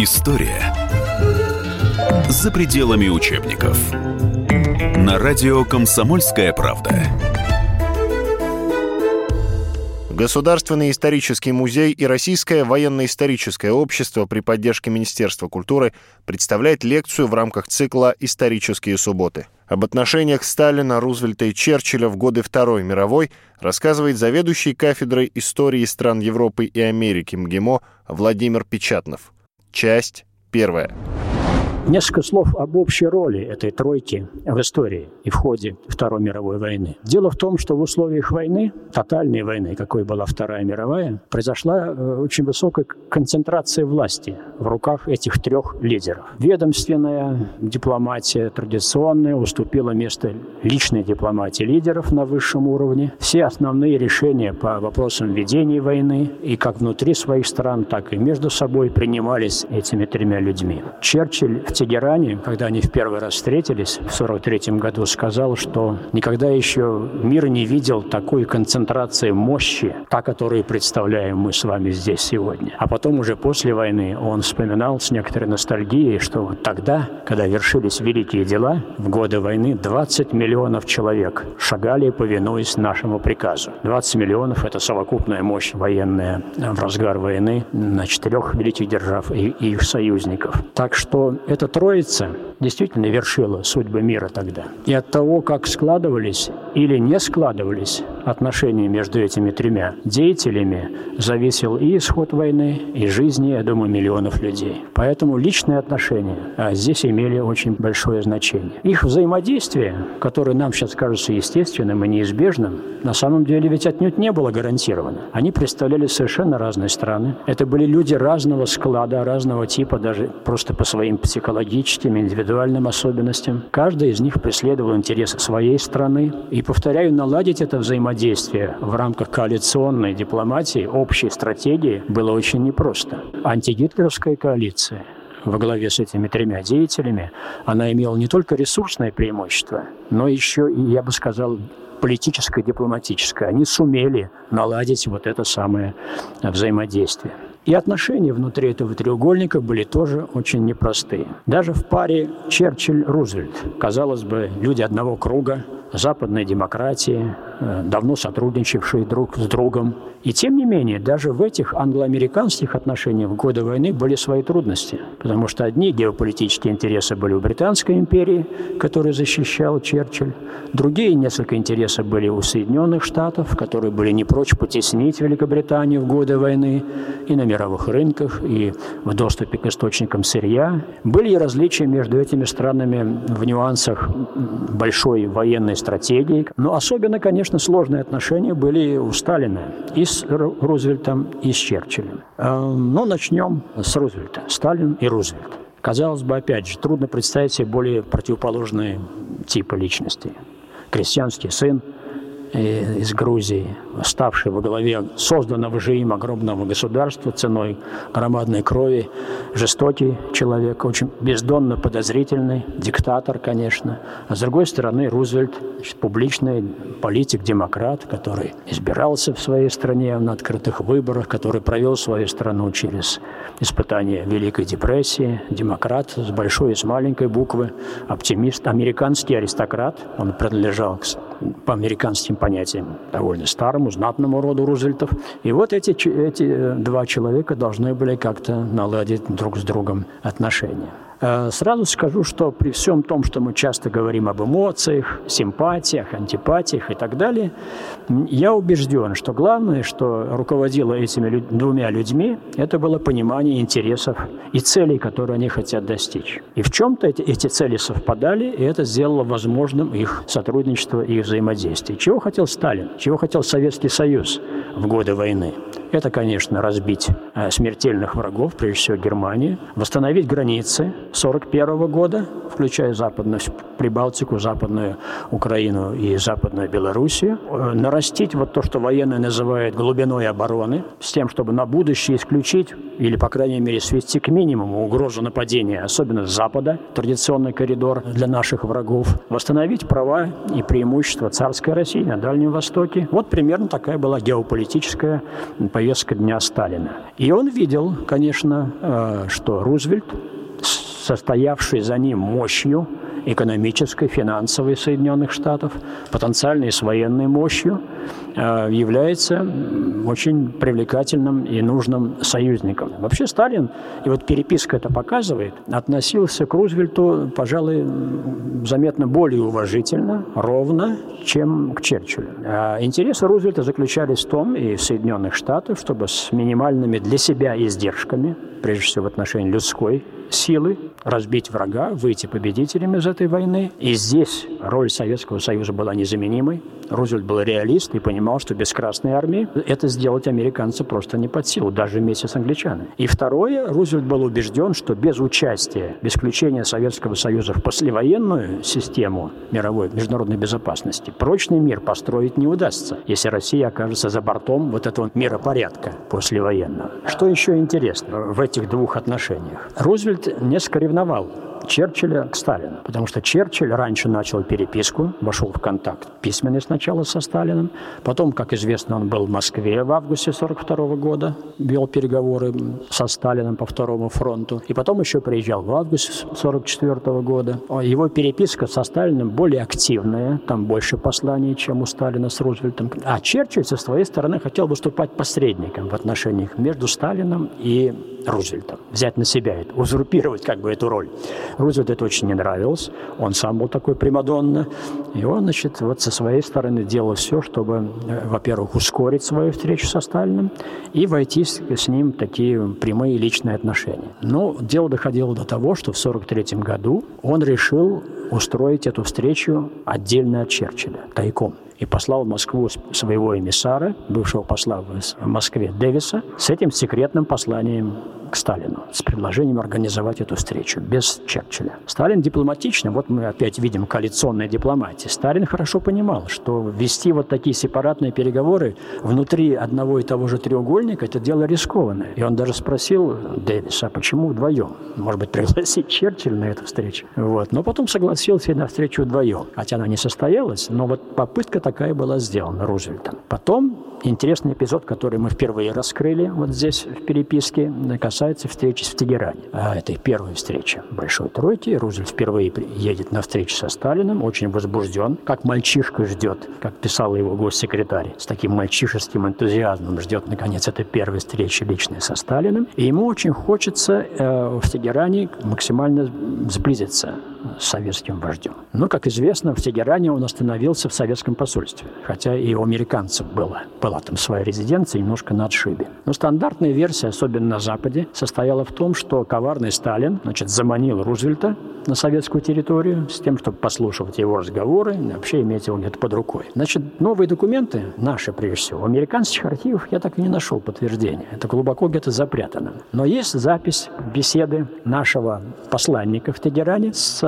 История за пределами учебников. На радио «Комсомольская правда». Государственный исторический музей и Российское военно-историческое общество при поддержке Министерства культуры представляет лекцию в рамках цикла «Исторические субботы». Об отношениях Сталина, Рузвельта и Черчилля в годы Второй мировой рассказывает заведующий кафедрой истории стран Европы и Америки МГИМО Владимир Печатнов. Часть первая. Несколько слов об общей роли этой тройки в истории и в ходе Второй мировой войны. Дело в том, что в условиях войны, тотальной войны, какой была Вторая мировая, произошла э, очень высокая концентрация власти в руках этих трех лидеров. Ведомственная дипломатия традиционная уступила место личной дипломатии лидеров на высшем уровне. Все основные решения по вопросам ведения войны и как внутри своих стран, так и между собой принимались этими тремя людьми. Черчилль в Тегеране, когда они в первый раз встретились в 1943 году, сказал, что никогда еще мир не видел такой концентрации мощи, та, которую представляем мы с вами здесь сегодня. А потом уже после войны он вспоминал с некоторой ностальгией, что тогда, когда вершились великие дела, в годы войны 20 миллионов человек шагали, повинуясь нашему приказу. 20 миллионов – это совокупная мощь военная в разгар войны на четырех великих держав и их союзников. Так что это Троица действительно вершила судьбы мира тогда. И от того, как складывались или не складывались отношения между этими тремя деятелями, зависел и исход войны, и жизни, я думаю, миллионов людей. Поэтому личные отношения а здесь имели очень большое значение. Их взаимодействие, которое нам сейчас кажется естественным и неизбежным, на самом деле ведь отнюдь не было гарантировано. Они представляли совершенно разные страны. Это были люди разного склада, разного типа, даже просто по своим психологическим, индивидуальным особенностям. Каждый из них преследовал интересы своей страны. И, повторяю, наладить это взаимодействие в рамках коалиционной дипломатии, общей стратегии было очень непросто. Антигитлеровская коалиция во главе с этими тремя деятелями, она имела не только ресурсное преимущество, но еще и, я бы сказал, политическое, дипломатическое. Они сумели наладить вот это самое взаимодействие. И отношения внутри этого треугольника были тоже очень непростые. Даже в паре Черчилль-Рузвельт, казалось бы, люди одного круга, западной демократии, э, давно сотрудничавшие друг с другом. И тем не менее, даже в этих англоамериканских отношениях в годы войны были свои трудности, потому что одни геополитические интересы были у Британской империи, которую защищал Черчилль, другие несколько интересов были у Соединенных Штатов, которые были не прочь потеснить Великобританию в годы войны и на мировых рынках, и в доступе к источникам сырья. Были и различия между этими странами в нюансах большой военной стратегии. Но особенно, конечно, сложные отношения были у Сталина и с Рузвельтом, и с Черчиллем. Э, но начнем с Рузвельта. Сталин и Рузвельт. Казалось бы, опять же, трудно представить себе более противоположные типы личности. Крестьянский сын – из Грузии, ставший во главе созданного же им огромного государства ценой громадной крови, жестокий человек, очень бездонно подозрительный, диктатор, конечно. А с другой стороны, Рузвельт, значит, публичный политик, демократ, который избирался в своей стране на открытых выборах, который провел свою страну через испытания Великой депрессии, демократ с большой и с маленькой буквы, оптимист, американский аристократ, он принадлежал к, по американским понятиям довольно старому, знатному роду Рузвельтов. И вот эти, эти э, два человека должны были как-то наладить друг с другом отношения. Э, сразу скажу, что при всем том, что мы часто говорим об эмоциях, симпатиях, антипатиях и так далее, я убежден, что главное, что руководило этими двумя людьми, это было понимание интересов и целей, которые они хотят достичь. И в чем-то эти, эти цели совпадали, и это сделало возможным их сотрудничество и их взаимодействие. Чего хотел Сталин? Чего хотел Советский Союз в годы войны? Это, конечно, разбить э, смертельных врагов, прежде всего Германии, восстановить границы, 1941 года, включая Западную Прибалтику, Западную Украину и Западную Белоруссию, э, нарастить вот то, что военные называют глубиной обороны, с тем, чтобы на будущее исключить или, по крайней мере, свести к минимуму угрозу нападения, особенно с Запада, традиционный коридор для наших врагов, восстановить права и преимущества царской России на Дальнем Востоке. Вот примерно такая была геополитическая политическая повестка дня Сталина. И он видел, конечно, э, что Рузвельт, состоявший за ним мощью, экономической, финансовой Соединенных Штатов, потенциальной с военной мощью, является очень привлекательным и нужным союзником. Вообще Сталин, и вот переписка это показывает, относился к Рузвельту, пожалуй, заметно более уважительно, ровно, чем к Черчиллю. А интересы Рузвельта заключались в том, и в Соединенных Штатах, чтобы с минимальными для себя издержками, прежде всего в отношении людской силы, разбить врага, выйти победителями из этой войны. И здесь роль Советского Союза была незаменимой. Рузвельт был реалист и понимал, что без Красной Армии это сделать американцы просто не под силу, даже вместе с англичанами. И второе, Рузвельт был убежден, что без участия, без включения Советского Союза в послевоенную систему мировой международной безопасности, прочный мир построить не удастся, если Россия окажется за бортом вот этого миропорядка послевоенного. Что еще интересно в этих двух отношениях? Рузвельт несколько ревновал Черчилля к Сталину. Потому что Черчилль раньше начал переписку, вошел в контакт письменный сначала со Сталиным. Потом, как известно, он был в Москве в августе 1942 года, вел переговоры со Сталиным по Второму фронту. И потом еще приезжал в августе 1944 года. Его переписка со Сталиным более активная, там больше посланий, чем у Сталина с Рузвельтом. А Черчилль со своей стороны хотел выступать посредником в отношениях между Сталином и Рузвельта. Взять на себя это, узурпировать как бы эту роль. Рузвельту это очень не нравилось. Он сам был такой примадонна. И он, значит, вот со своей стороны делал все, чтобы, э, во-первых, ускорить свою встречу со Сталиным и войти с, с ним в такие прямые личные отношения. Но дело доходило до того, что в 1943 году он решил устроить эту встречу отдельно от Черчилля, тайком и послал в Москву своего эмиссара, бывшего посла в Москве Дэвиса, с этим секретным посланием к Сталину с предложением организовать эту встречу без Черчилля. Сталин дипломатично, вот мы опять видим коалиционная дипломатия. Сталин хорошо понимал, что вести вот такие сепаратные переговоры внутри одного и того же треугольника – это дело рискованное. И он даже спросил Дэвиса, а почему вдвоем? Может быть, пригласить Черчилля на эту встречу? Вот. Но потом согласился на встречу вдвоем. Хотя она не состоялась, но вот попытка такая была сделана Рузвельтом. Потом интересный эпизод, который мы впервые раскрыли вот здесь в переписке, касается встречи в Тегеране. А это первая встреча Большой Тройки. Рузвельт впервые едет на встречу со Сталиным, очень возбужден, как мальчишка ждет, как писал его госсекретарь, с таким мальчишеским энтузиазмом ждет, наконец, этой первой встречи личной со Сталиным. И ему очень хочется э, в Тегеране максимально сблизиться с советским вождем. Но, как известно, в Тегеране он остановился в советском посольстве, хотя и у американцев было, была там своя резиденция немножко на отшибе. Но стандартная версия, особенно на Западе, состояла в том, что коварный Сталин значит, заманил Рузвельта на советскую территорию с тем, чтобы послушать его разговоры, вообще иметь его где-то под рукой. Значит, новые документы, наши прежде всего, американских архивах я так и не нашел подтверждения. Это глубоко где-то запрятано. Но есть запись беседы нашего посланника в Тегеране с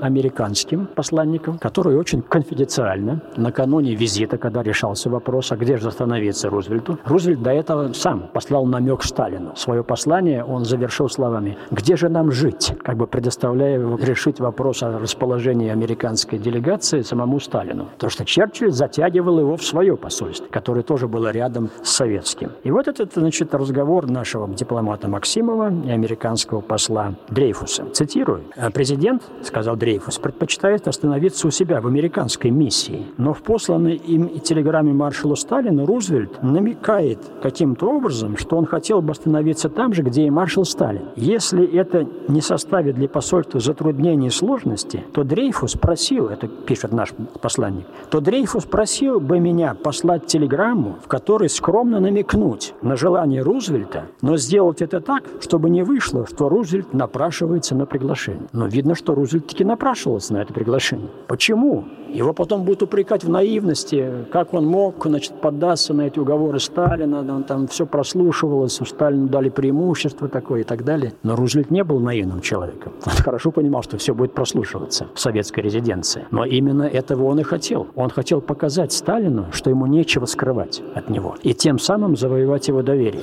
американским посланником, который очень конфиденциально накануне визита, когда решался вопрос, а где же остановиться Рузвельту, Рузвельт до этого сам послал намек Сталину. Свое послание он завершил словами «Где же нам жить?», как бы предоставляя решить вопрос о расположении американской делегации самому Сталину. Потому что Черчилль затягивал его в свое посольство, которое тоже было рядом с советским. И вот этот, значит, разговор нашего дипломата Максимова и американского посла Дрейфуса. Цитирую. «Президент, — сказал Дрейфус, — предпочитает остановиться у себя в американской миссии. Но в посланной им телеграмме маршалу Сталину Рузвельт намекает каким-то образом, что он хотел бы остановиться там же, где и маршал Сталин. Если это не составит для посольства затруднений, затруднений и сложности, то Дрейфус просил, это пишет наш посланник, то Дрейфус просил бы меня послать телеграмму, в которой скромно намекнуть на желание Рузвельта, но сделать это так, чтобы не вышло, что Рузвельт напрашивается на приглашение. Но видно, что Рузвельт таки напрашивался на это приглашение. Почему? Его потом будут упрекать в наивности, как он мог значит, поддаться на эти уговоры Сталина, он там все прослушивалось, Сталину дали преимущество такое и так далее. Но Рузвельт не был наивным человеком. Он хорошо понимал, что все будет прослушиваться в советской резиденции. Но именно этого он и хотел. Он хотел показать Сталину, что ему нечего скрывать от него, и тем самым завоевать его доверие.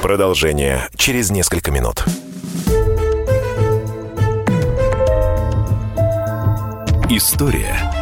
Продолжение через несколько минут. История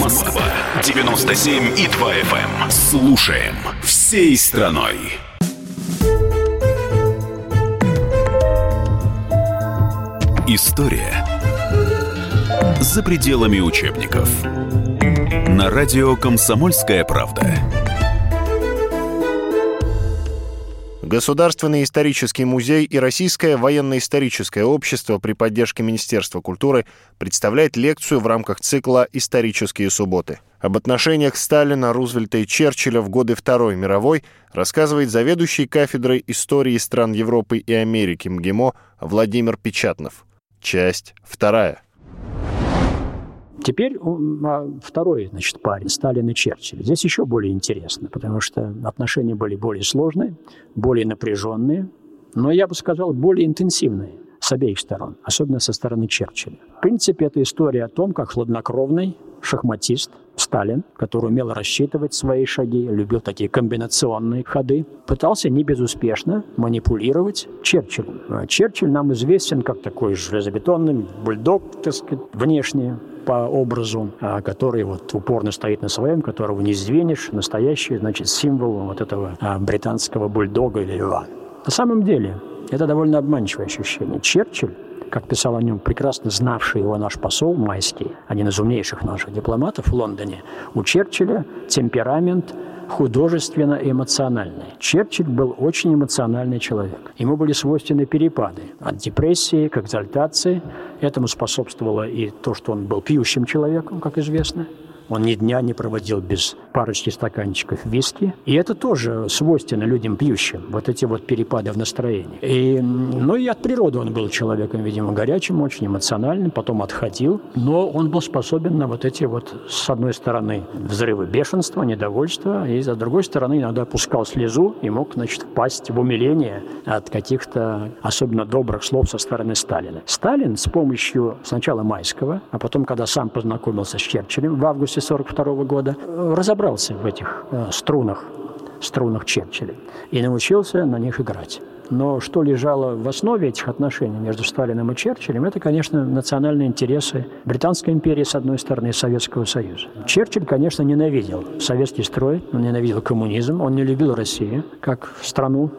Москва 97 и 2 FM. Слушаем всей страной. История за пределами учебников. На радио «Комсомольская правда». Государственный исторический музей и Российское военно-историческое общество при поддержке Министерства культуры представляет лекцию в рамках цикла «Исторические субботы». Об отношениях Сталина, Рузвельта и Черчилля в годы Второй мировой рассказывает заведующий кафедрой истории стран Европы и Америки МГИМО Владимир Печатнов. Часть вторая. Теперь а, второй, значит, парень, Сталин и Черчилль. Здесь еще более интересно, потому что отношения были более сложные, более напряженные, но, я бы сказал, более интенсивные с обеих сторон, особенно со стороны Черчилля. В принципе, это история о том, как хладнокровный шахматист Сталин, который умел рассчитывать свои шаги, любил такие комбинационные ходы, пытался не безуспешно манипулировать Черчиллем. А Черчилль нам известен как такой железобетонный бульдог, так сказать, внешне, по образу, а, который вот упорно стоит на своем, которого не сдвинешь, настоящий, значит, символ вот этого а, британского бульдога или льва. На самом деле, это довольно обманчивое ощущение. Черчилль как писал о нем прекрасно знавший его наш посол Майский, один из умнейших наших дипломатов в Лондоне, у Черчилля темперамент художественно-эмоциональный. Черчилль был очень эмоциональный человек. Ему были свойственны перепады от депрессии к экзальтации. Этому способствовало и то, что он был пьющим человеком, как известно. Он ни дня не проводил без парочки стаканчиков виски. И это тоже свойственно людям пьющим, вот эти вот перепады в настроении. И, ну и от природы он был человеком, видимо, горячим, очень эмоциональным, потом отходил. Но он был способен на вот эти вот, с одной стороны, взрывы бешенства, недовольства, и с другой стороны, иногда пускал слезу и мог, значит, впасть в умиление от каких-то особенно добрых слов со стороны Сталина. Сталин с помощью сначала Майского, а потом, когда сам познакомился с Черчиллем в августе 1942 года, разобрался в этих э, струнах, струнах Черчилля и научился на них играть. Но что лежало в основе этих отношений между Сталиным и Черчиллем, это, конечно, национальные интересы Британской империи, с одной стороны, и Советского Союза. Черчилль, конечно, ненавидел советский строй, он ненавидел коммунизм, он не любил Россию как страну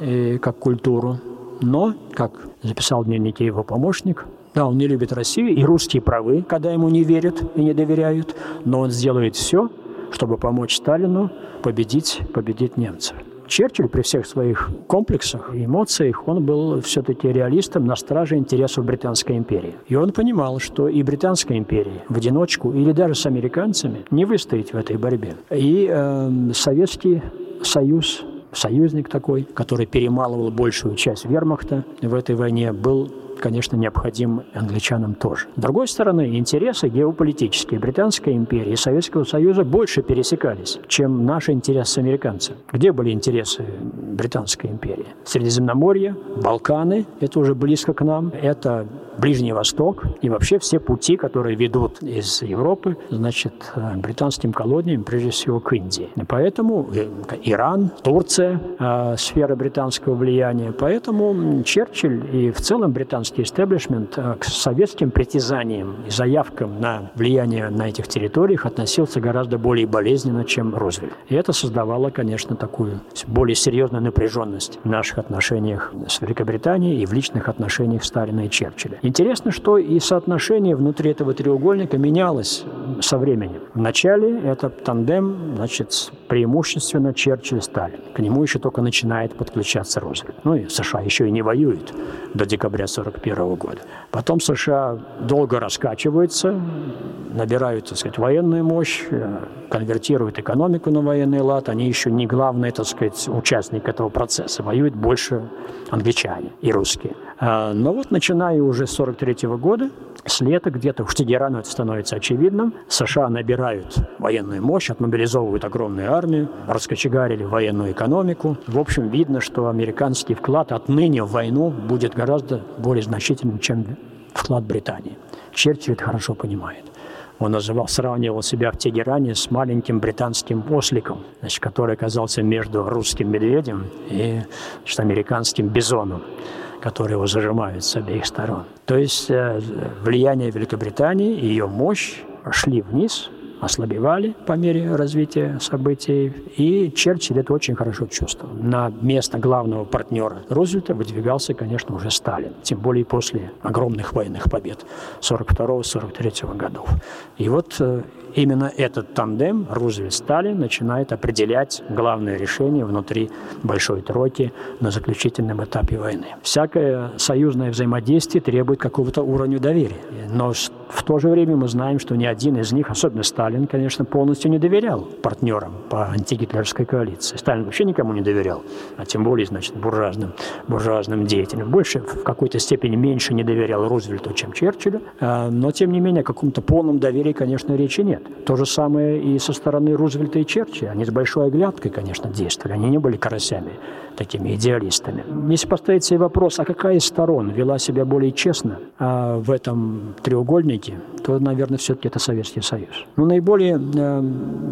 и как культуру. Но, как записал в дневнике его помощник, да, он не любит Россию, и русские правы, когда ему не верят и не доверяют, но он сделает все, чтобы помочь Сталину победить, победить немцев. Черчилль при всех своих комплексах и эмоциях, он был все-таки реалистом на страже интересов Британской империи. И он понимал, что и Британская империя в одиночку или даже с американцами не выстоит в этой борьбе. И э, Советский Союз союзник такой, который перемалывал большую часть вермахта в этой войне, был конечно, необходим англичанам тоже. С другой стороны, интересы геополитические Британской империи и Советского Союза больше пересекались, чем наши интересы с американцами. Где были интересы Британской империи? Средиземноморье, Балканы, это уже близко к нам, это Ближний Восток и вообще все пути, которые ведут из Европы, значит, британским колониям, прежде всего к Индии. Поэтому э, Иран, Турция, э, сфера британского влияния. Поэтому Черчилль и в целом британский истеблишмент э, к советским притязаниям и заявкам на влияние на этих территориях относился гораздо более болезненно, чем Рузвельт. И это создавало, конечно, такую более серьезную напряженность в наших отношениях с Великобританией и в личных отношениях Сталина и Черчилля. Интересно, что и соотношение внутри этого треугольника менялось со временем. Вначале это тандем, значит, преимущественно Черчилль-Сталин. К нему еще только начинает подключаться Рузвельт. Ну и США еще и не воюет до декабря 40 1941 года. Потом США долго раскачиваются, набирают, так сказать, военную мощь, э, конвертируют экономику на военный лад. Они еще не главный, так сказать, участник этого процесса. Воюют больше англичане и русские. А, но вот начиная уже с 1943 года, с лета где-то, уж Тегерану это становится очевидным, США набирают военную мощь, отмобилизовывают огромные армию, раскочегарили военную экономику. В общем, видно, что американский вклад отныне в войну будет гораздо более значительным, чем вклад Британии. Черчилль это хорошо понимает. Он называл, сравнивал себя в Тегеране с маленьким британским осликом, значит, который оказался между русским медведем и значит, американским бизоном который его зажимают с обеих сторон. То есть э, влияние Великобритании и ее мощь шли вниз, ослабевали по мере развития событий, и Черчилль это очень хорошо чувствовал. На место главного партнера Рузвельта выдвигался, конечно, уже Сталин, тем более после огромных военных побед 42-43 годов. И вот э, именно этот тандем Рузвельт-Сталин начинает определять главное решение внутри Большой Тройки на заключительном этапе войны. Всякое союзное взаимодействие требует какого-то уровня доверия. Но в то же время мы знаем, что ни один из них, особенно Сталин, конечно, полностью не доверял партнерам по антигитлеровской коалиции. Сталин вообще никому не доверял, а тем более, значит, буржуазным, буржуазным деятелям. Больше, в какой-то степени меньше не доверял Рузвельту, чем Черчиллю, а, но, тем не менее, о каком-то полном доверии, конечно, речи нет. То же самое и со стороны Рузвельта и Черчилля. Они с большой оглядкой, конечно, действовали. Они не были карасями, такими идеалистами. Если поставить себе вопрос, а какая из сторон вела себя более честно а в этом треугольнике, то, наверное, все-таки это Советский Союз. Но наиболее э,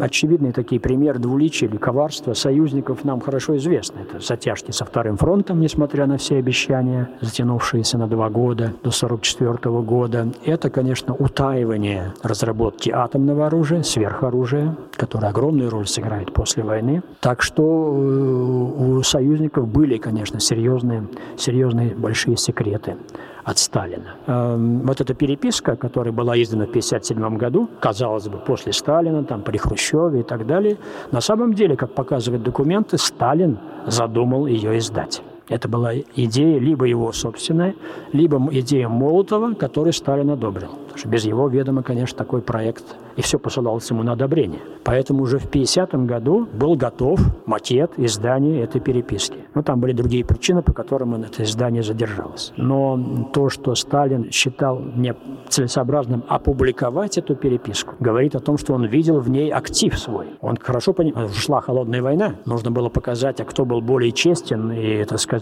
очевидные такие примеры двуличия или коварства союзников нам хорошо известны. Это затяжки со Вторым фронтом, несмотря на все обещания, затянувшиеся на два года, до 1944 года. Это, конечно, утаивание разработки атомного оружия, сверхоружия, которое огромную роль сыграет после войны. Так что э, у союзников были, конечно, серьезные, серьезные большие секреты от Сталина. Эм, вот эта переписка, которая была издана в 1957 году, казалось бы, после Сталина, там, при Хрущеве и так далее, на самом деле, как показывают документы, Сталин задумал ее издать. Это была идея либо его собственная, либо идея Молотова, который Сталин одобрил. Потому что без его ведома, конечно, такой проект и все посылалось ему на одобрение. Поэтому уже в 50 году был готов макет издания этой переписки. Но там были другие причины, по которым это издание задержалось. Но то, что Сталин считал не целесообразным опубликовать эту переписку, говорит о том, что он видел в ней актив свой. Он хорошо понимал, шла холодная война, нужно было показать, а кто был более честен и, так сказать,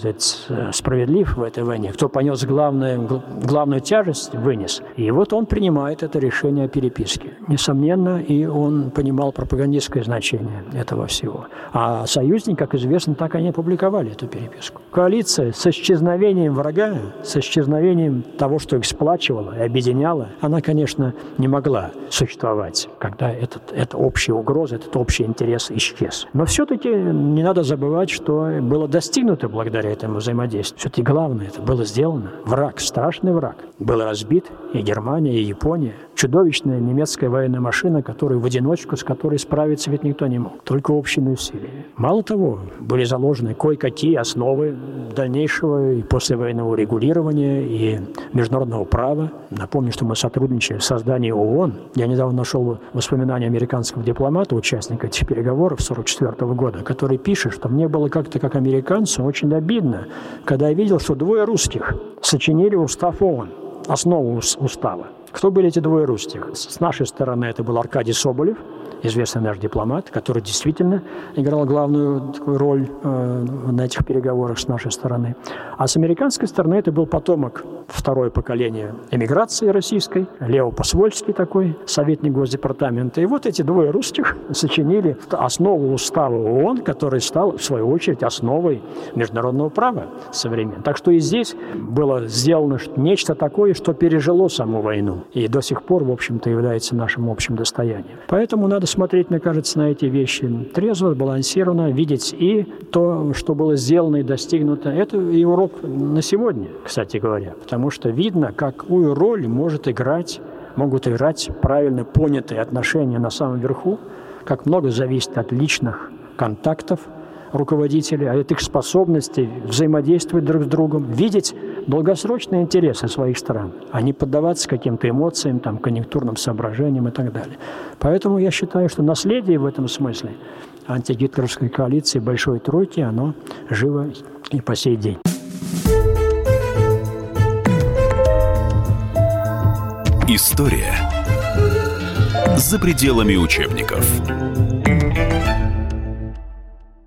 справедлив в этой войне, кто понес главную, главную тяжесть, вынес. И вот он принимает это решение о переписке несомненно, и он понимал пропагандистское значение этого всего. А союзники, как известно, так они опубликовали эту переписку. Коалиция с исчезновением врага, с исчезновением того, что их сплачивало и объединяло, она, конечно, не могла существовать, когда этот, эта общая угроза, этот общий интерес исчез. Но все-таки не надо забывать, что было достигнуто благодаря этому взаимодействию. Все-таки главное, это было сделано. Враг, страшный враг, был разбит и Германия, и Япония. Чудовищная немецкая военная машина, которую в одиночку, с которой справиться ведь никто не мог. Только общими усилиями. Мало того, были заложены кое-какие основы дальнейшего и послевоенного регулирования и международного права. Напомню, что мы сотрудничали в создании ООН. Я недавно нашел воспоминания американского дипломата, участника этих переговоров 1944 года, который пишет, что мне было как-то как американцу очень обидно, когда я видел, что двое русских сочинили устав ООН, основу устава. Кто были эти двое русских? С нашей стороны это был Аркадий Соболев, известный наш дипломат, который действительно играл главную роль э, на этих переговорах с нашей стороны. А с американской стороны это был потомок второе поколение эмиграции российской, Лео Посвольский такой, советник Госдепартамента. И вот эти двое русских сочинили основу устава ООН, который стал, в свою очередь, основой международного права современного. Так что и здесь было сделано нечто такое, что пережило саму войну и до сих пор, в общем-то, является нашим общим достоянием. Поэтому надо смотреть, мне кажется, на эти вещи трезво, балансированно, видеть и то, что было сделано и достигнуто. Это и урок на сегодня, кстати говоря, потому что видно, какую роль может играть, могут играть правильно понятые отношения на самом верху, как много зависит от личных контактов – руководителей, от их способности взаимодействовать друг с другом, видеть долгосрочные интересы своих стран, а не поддаваться каким-то эмоциям, там, конъюнктурным соображениям и так далее. Поэтому я считаю, что наследие в этом смысле антигитлеровской коалиции Большой Тройки, оно живо и по сей день. История за пределами учебников.